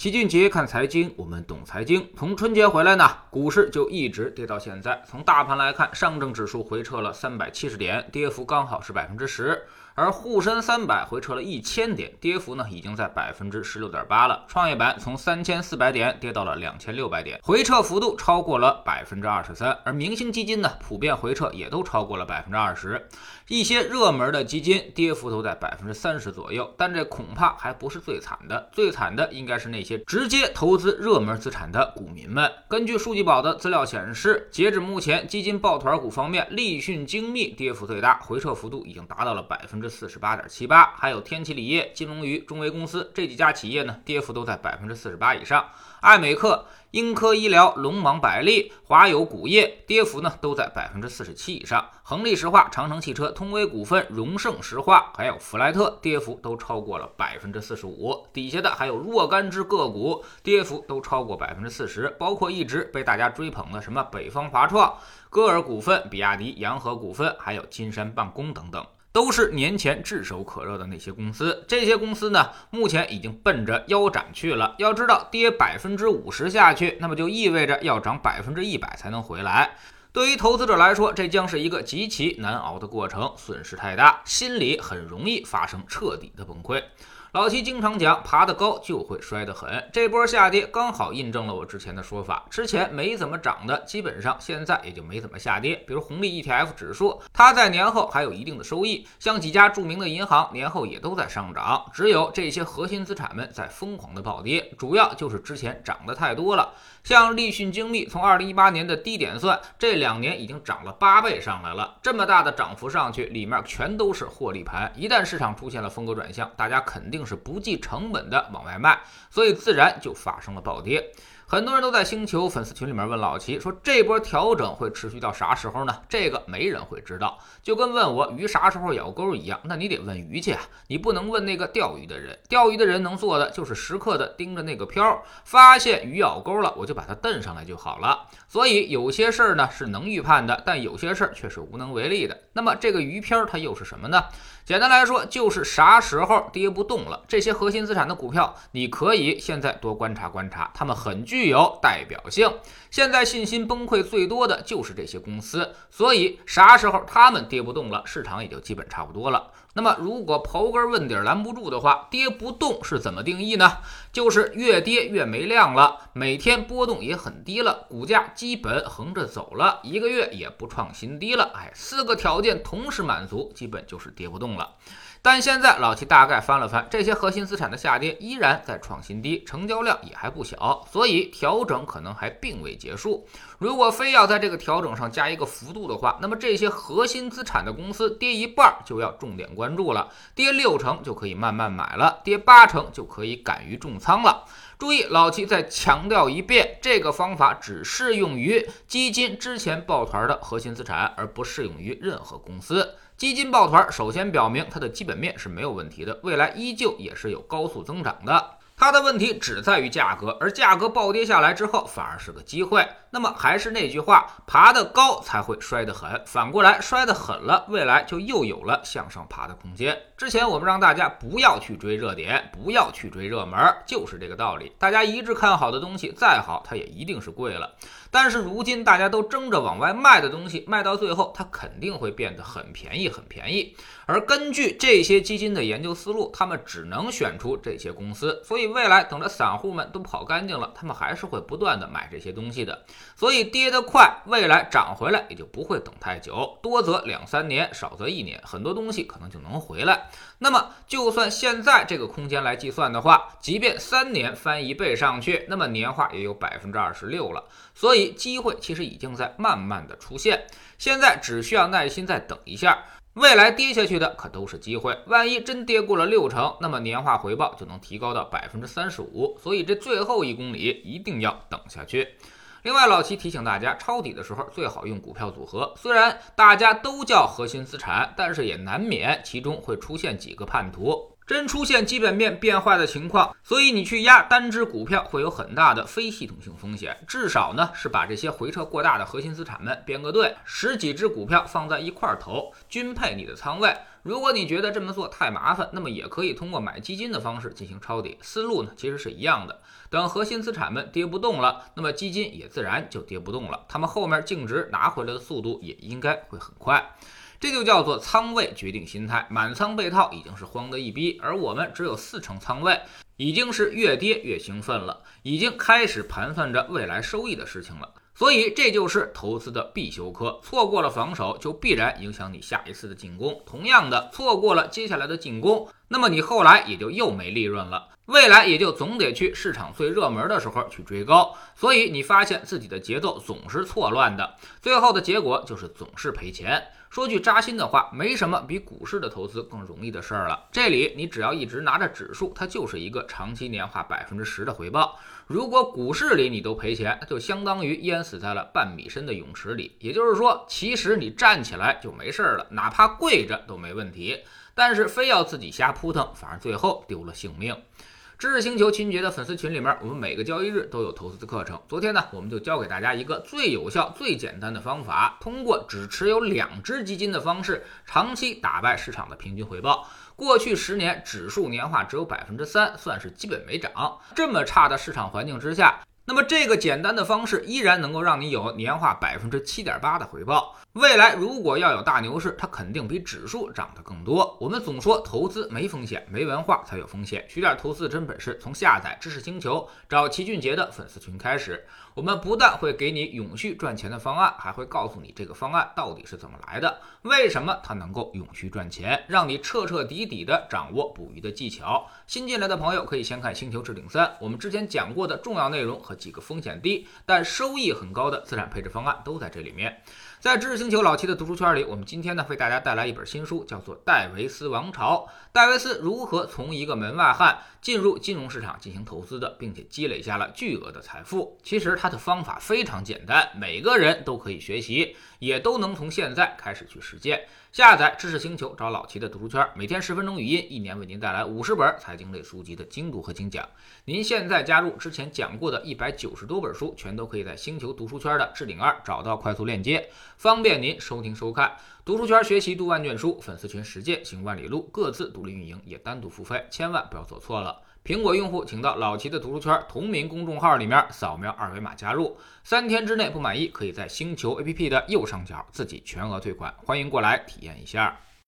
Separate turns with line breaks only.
齐俊杰看财经，我们懂财经。从春节回来呢，股市就一直跌到现在。从大盘来看，上证指数回撤了三百七十点，跌幅刚好是百分之十。而沪深三百回撤了一千点，跌幅呢已经在百分之十六点八了。创业板从三千四百点跌到了两千六百点，回撤幅度超过了百分之二十三。而明星基金呢，普遍回撤也都超过了百分之二十。一些热门的基金跌幅都在百分之三十左右，但这恐怕还不是最惨的，最惨的应该是那些直接投资热门资产的股民们。根据数据宝的资料显示，截止目前，基金抱团股方面，立讯精密跌幅最大，回撤幅度已经达到了百分之。四十八点七八，还有天齐锂业、金龙鱼、中维公司这几家企业呢，跌幅都在百分之四十八以上。爱美克、英科医疗、龙芒百利、华友钴业跌幅呢都在百分之四十七以上。恒力石化、长城汽车、通威股份、荣盛石化，还有弗莱特跌幅都超过了百分之四十五。底下的还有若干只个股跌幅都超过百分之四十，包括一直被大家追捧的什么北方华创、歌尔股份、比亚迪、洋河股份，还有金山办公等等。都是年前炙手可热的那些公司，这些公司呢，目前已经奔着腰斩去了。要知道，跌百分之五十下去，那么就意味着要涨百分之一百才能回来。对于投资者来说，这将是一个极其难熬的过程，损失太大，心里很容易发生彻底的崩溃。老七经常讲，爬得高就会摔得狠。这波下跌刚好印证了我之前的说法。之前没怎么涨的，基本上现在也就没怎么下跌。比如红利 ETF 指数，它在年后还有一定的收益。像几家著名的银行，年后也都在上涨。只有这些核心资产们在疯狂的暴跌，主要就是之前涨得太多了。像立讯精密，从二零一八年的低点算，这两年已经涨了八倍上来了。这么大的涨幅上去，里面全都是获利盘。一旦市场出现了风格转向，大家肯定。是不计成本的往外卖，所以自然就发生了暴跌。很多人都在星球粉丝群里面问老齐说：“这波调整会持续到啥时候呢？”这个没人会知道，就跟问我鱼啥时候咬钩一样。那你得问鱼去啊，你不能问那个钓鱼的人。钓鱼的人能做的就是时刻的盯着那个漂，发现鱼咬钩了，我就把它蹬上来就好了。所以有些事儿呢是能预判的，但有些事儿却是无能为力的。那么这个鱼漂它又是什么呢？简单来说，就是啥时候跌不动了，这些核心资产的股票，你可以现在多观察观察，它们很具具有代表性。现在信心崩溃最多的就是这些公司，所以啥时候它们跌不动了，市场也就基本差不多了。那么，如果刨根问底拦不住的话，跌不动是怎么定义呢？就是越跌越没量了，每天波动也很低了，股价基本横着走了，一个月也不创新低了。哎，四个条件同时满足，基本就是跌不动了。但现在老七大概翻了翻，这些核心资产的下跌依然在创新低，成交量也还不小，所以调整可能还并未结束。如果非要在这个调整上加一个幅度的话，那么这些核心资产的公司跌一半就要重点关注了，跌六成就可以慢慢买了，跌八成就可以敢于重仓了。注意，老七再强调一遍，这个方法只适用于基金之前抱团的核心资产，而不适用于任何公司。基金抱团，首先表明它的基本面是没有问题的，未来依旧也是有高速增长的。它的问题只在于价格，而价格暴跌下来之后，反而是个机会。那么还是那句话，爬得高才会摔得狠，反过来摔得狠了，未来就又有了向上爬的空间。之前我们让大家不要去追热点，不要去追热门，就是这个道理。大家一致看好的东西，再好它也一定是贵了。但是如今大家都争着往外卖的东西，卖到最后它肯定会变得很便宜，很便宜。而根据这些基金的研究思路，他们只能选出这些公司。所以未来等着散户们都跑干净了，他们还是会不断的买这些东西的。所以跌得快，未来涨回来也就不会等太久，多则两三年，少则一年，很多东西可能就能回来。那么就算现在这个空间来计算的话，即便三年翻一倍上去，那么年化也有百分之二十六了。所以机会其实已经在慢慢的出现，现在只需要耐心再等一下，未来跌下去的可都是机会。万一真跌过了六成，那么年化回报就能提高到百分之三十五。所以这最后一公里一定要等下去。另外，老齐提醒大家，抄底的时候最好用股票组合。虽然大家都叫核心资产，但是也难免其中会出现几个叛徒。真出现基本面变坏的情况，所以你去压单只股票会有很大的非系统性风险。至少呢是把这些回撤过大的核心资产们编个队，十几只股票放在一块儿投，均配你的仓位。如果你觉得这么做太麻烦，那么也可以通过买基金的方式进行抄底，思路呢其实是一样的。等核心资产们跌不动了，那么基金也自然就跌不动了，他们后面净值拿回来的速度也应该会很快。这就叫做仓位决定心态，满仓被套已经是慌得一逼，而我们只有四成仓位，已经是越跌越兴奋了，已经开始盘算着未来收益的事情了。所以这就是投资的必修课，错过了防守，就必然影响你下一次的进攻。同样的，错过了接下来的进攻，那么你后来也就又没利润了，未来也就总得去市场最热门的时候去追高。所以你发现自己的节奏总是错乱的，最后的结果就是总是赔钱。说句扎心的话，没什么比股市的投资更容易的事儿了。这里你只要一直拿着指数，它就是一个长期年化百分之十的回报。如果股市里你都赔钱，就相当于淹死在了半米深的泳池里。也就是说，其实你站起来就没事儿了，哪怕跪着都没问题。但是非要自己瞎扑腾，反而最后丢了性命。知识星球秦杰的粉丝群里面，我们每个交易日都有投资的课程。昨天呢，我们就教给大家一个最有效、最简单的方法，通过只持有两只基金的方式，长期打败市场的平均回报。过去十年指数年化只有百分之三，算是基本没涨。这么差的市场环境之下。那么这个简单的方式依然能够让你有年化百分之七点八的回报。未来如果要有大牛市，它肯定比指数涨得更多。我们总说投资没风险，没文化才有风险。学点投资的真本事，从下载知识星球找齐俊杰的粉丝群开始。我们不但会给你永续赚钱的方案，还会告诉你这个方案到底是怎么来的，为什么它能够永续赚钱，让你彻彻底底的掌握捕鱼的技巧。新进来的朋友可以先看《星球置顶三》，我们之前讲过的重要内容和几个风险低但收益很高的资产配置方案都在这里面。在知识星球老七的读书圈里，我们今天呢为大家带来一本新书，叫做《戴维斯王朝》。戴维斯如何从一个门外汉进入金融市场进行投资的，并且积累下了巨额的财富？其实他的方法非常简单，每个人都可以学习，也都能从现在开始去实践。下载知识星球，找老齐的读书圈，每天十分钟语音，一年为您带来五十本财经类书籍的精读和精讲。您现在加入之前讲过的一百九十多本书，全都可以在星球读书圈的置顶二找到快速链接，方便您收听收看。读书圈学习读万卷书，粉丝群实践行万里路，各自独立运营也单独付费，千万不要做错了。苹果用户请到老齐的图书圈同名公众号里面扫描二维码加入，三天之内不满意，可以在星球 APP 的右上角自己全额退款，欢迎过来体验一下。